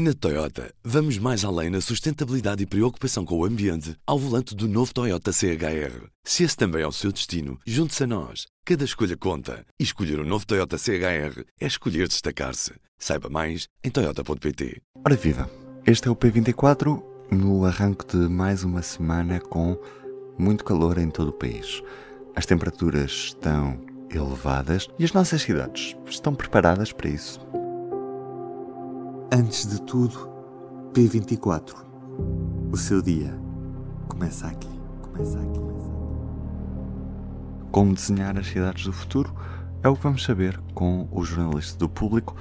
Na Toyota, vamos mais além na sustentabilidade e preocupação com o ambiente ao volante do novo Toyota CHR. Se esse também é o seu destino, junte-se a nós. Cada escolha conta. E escolher o um novo Toyota CHR é escolher destacar-se. Saiba mais em Toyota.pt. Ora viva! Este é o P24 no arranque de mais uma semana com muito calor em todo o país. As temperaturas estão elevadas e as nossas cidades estão preparadas para isso. Antes de tudo, P24. O seu dia começa aqui. Começa aqui. Como desenhar as cidades do futuro é o que vamos saber com o jornalista do público,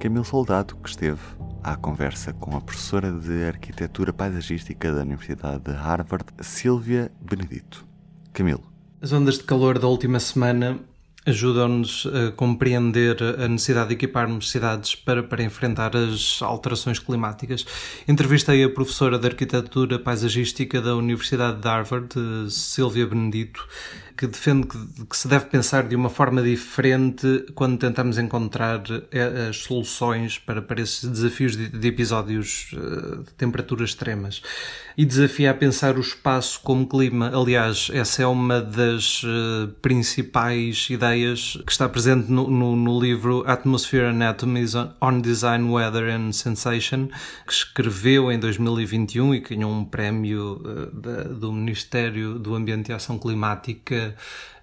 Camilo Soldado, que esteve à conversa com a professora de Arquitetura Paisagística da Universidade de Harvard, Silvia Benedito. Camilo. As ondas de calor da última semana ajudam-nos a compreender a necessidade de equiparmos cidades para, para enfrentar as alterações climáticas. Entrevistei a professora de Arquitetura Paisagística da Universidade de Harvard, Silvia Benedito, que defende que, que, se deve pensar de uma forma diferente quando tentamos encontrar eh, as soluções para, para esses desafios de, de episódios eh, de temperaturas extremas. E desafia a pensar o espaço como clima. Aliás, essa é uma das uh, principais ideias que está presente no, no, no livro Atmosphere Anatomy on Design, Weather and Sensation, que escreveu em 2021 e ganhou um prémio da, do Ministério do Ambiente e Ação Climática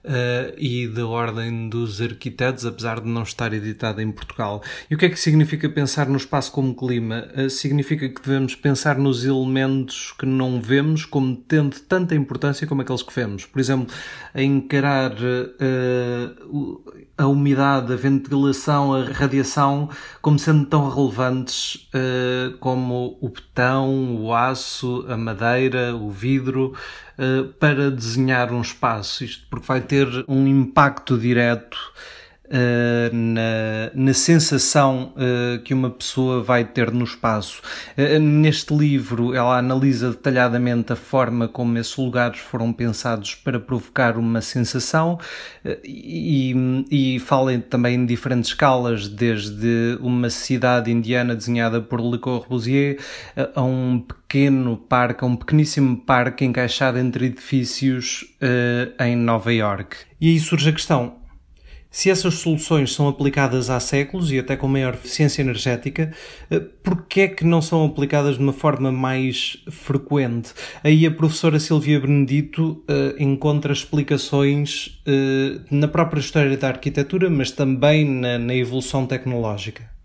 uh, e da Ordem dos Arquitetos, apesar de não estar editada em Portugal. E o que é que significa pensar no espaço como clima? Uh, significa que devemos pensar nos elementos que não vemos como tendo tanta importância como aqueles que vemos. Por exemplo, a encarar uh, a umidade, a ventilação, a radiação como sendo tão relevantes como o betão, o aço, a madeira, o vidro. Para desenhar um espaço, isto porque vai ter um impacto direto Uh, na, na, sensação uh, que uma pessoa vai ter no espaço. Uh, neste livro, ela analisa detalhadamente a forma como esses lugares foram pensados para provocar uma sensação e, e fala também em diferentes escalas, desde uma cidade indiana desenhada por Le Corbusier a um pequeno parque, um pequeníssimo parque encaixado entre edifícios em Nova York. E aí surge a questão: se essas soluções são aplicadas há séculos e até com maior eficiência energética, eh, por que é que não são aplicadas de uma forma mais frequente? Aí a professora Silvia Benedito uh, encontra explicações uh, na própria história da arquitetura, mas também na, na evolução tecnológica.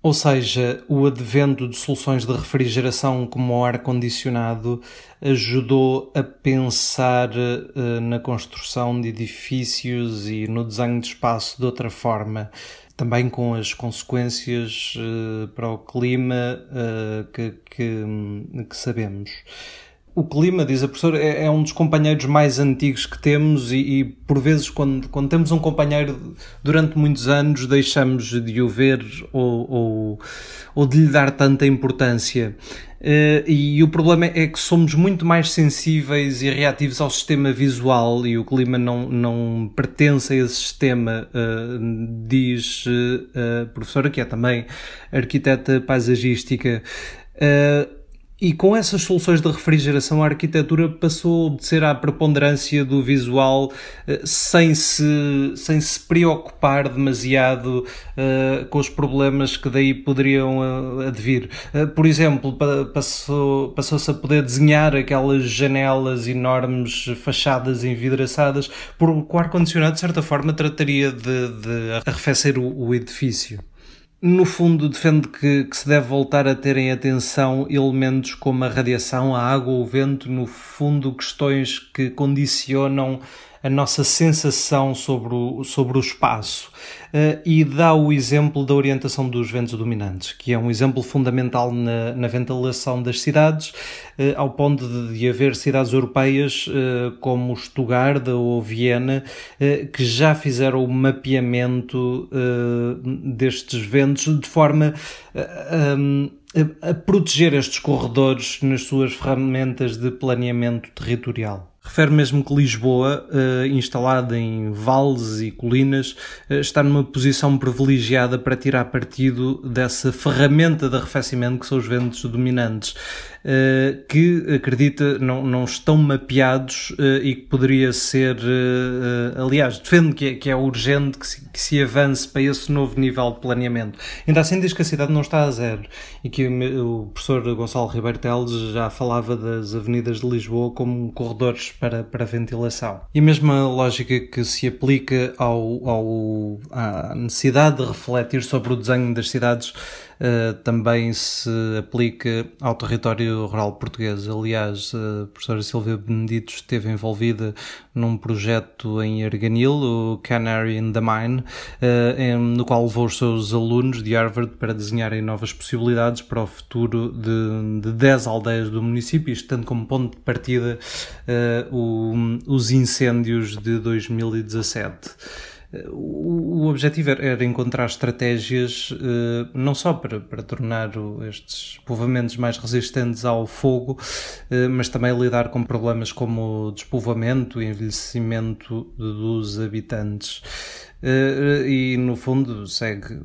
Ou seja, o advento de soluções de refrigeração como o ar-condicionado ajudou a pensar uh, na construção de edifícios e no desenho de espaço de outra forma, também com as consequências uh, para o clima uh, que, que, que sabemos o clima, diz a professora, é, é, um dos companheiros mais antigos que temos e, e, por vezes quando, quando temos um companheiro durante muitos anos deixamos de o ver ou, ou, ou de lhe dar tanta importância. Uh, e o problema é que somos muito mais sensíveis e reativos ao sistema visual e o clima não, não pertence a esse sistema, uh, diz uh, a professora, que é também arquiteta paisagística. Uh, e com essas soluções de refrigeração, a arquitetura passou a obedecer à preponderância do visual eh, sem se, sem se preocupar demasiado uh, com os problemas que daí poderiam uh, advir. Uh, por exemplo, passou, passou-se a poder desenhar aquelas janelas enormes, fachadas envidraçadas, porque o ar-condicionado, de certa forma, trataria de, de arrefecer o, o edifício. No fundo, defende que, que, se deve voltar a ter em atenção elementos como a radiação, a água, o vento, no fundo, questões que condicionam a nossa sensação sobre o, sobre o espaço uh, e dá o exemplo da orientação dos ventos dominantes, que é um exemplo fundamental na, na ventilação das cidades, uh, ao ponto de, de, haver cidades europeias uh, como Stuttgart ou Viena que já fizeram o mapeamento destes ventos de forma a, a proteger estes corredores nas suas ferramentas de planeamento territorial. Refere mesmo que Lisboa, uh, instalada em vales e colinas, uh, está numa posição privilegiada para tirar partido dessa ferramenta de arrefecimento que são os ventos dominantes. Uh, que acredita não, não estão mapeados uh, e que poderia ser, uh, aliás, defende que é, que é urgente que se, que se, avance para esse novo nível de planeamento. Ainda assim diz que a cidade não está a zero e que o, o professor Gonçalo Ribeiro Teles já falava das avenidas de Lisboa como corredores para, para ventilação. E a mesma lógica que se aplica ao, ao, à necessidade de refletir sobre o desenho das cidades uh, também se aplica ao território rural português. Aliás, a professora Silvia Benedito esteve envolvida num projeto em Arganil, o Canary in the Mine, em, no qual levou os seus alunos de Harvard para desenharem novas possibilidades para o futuro de, de 10 aldeias do município, isto tanto como ponto de partida uh, o, os incêndios de 2017 o, objetivo era encontrar estratégias eh, não só para, para tornar estes povoamentos mais resistentes ao fogo, eh, mas também lidar com problemas como o despovoamento e envelhecimento dos habitantes. Uh, e no fundo segue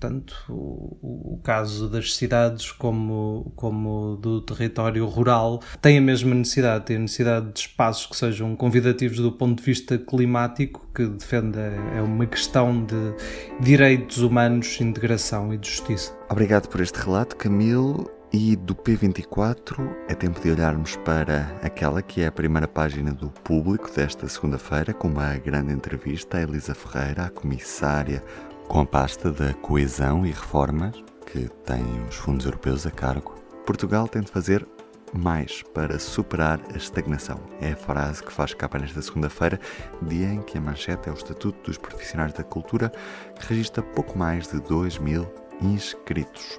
tanto o, o, caso das cidades como, como do território rural. Tem a mesma necessidade, tem a necessidade de espaços que sejam convidativos do ponto de vista climático, que defenda é uma questão de direitos humanos, integração e de justiça. Obrigado por este relato, Camilo. E do P24 é tempo de olharmos para aquela que é a primeira página do público desta segunda-feira, com uma grande entrevista a Elisa Ferreira, a comissária com a pasta da coesão e reformas, que tem os fundos europeus a cargo. Portugal tem de fazer mais para superar a estagnação. É a frase que faz capa nesta segunda-feira, dia em que a manchete é o Estatuto dos Profissionais da Cultura, que registra pouco mais de 2 mil inscritos.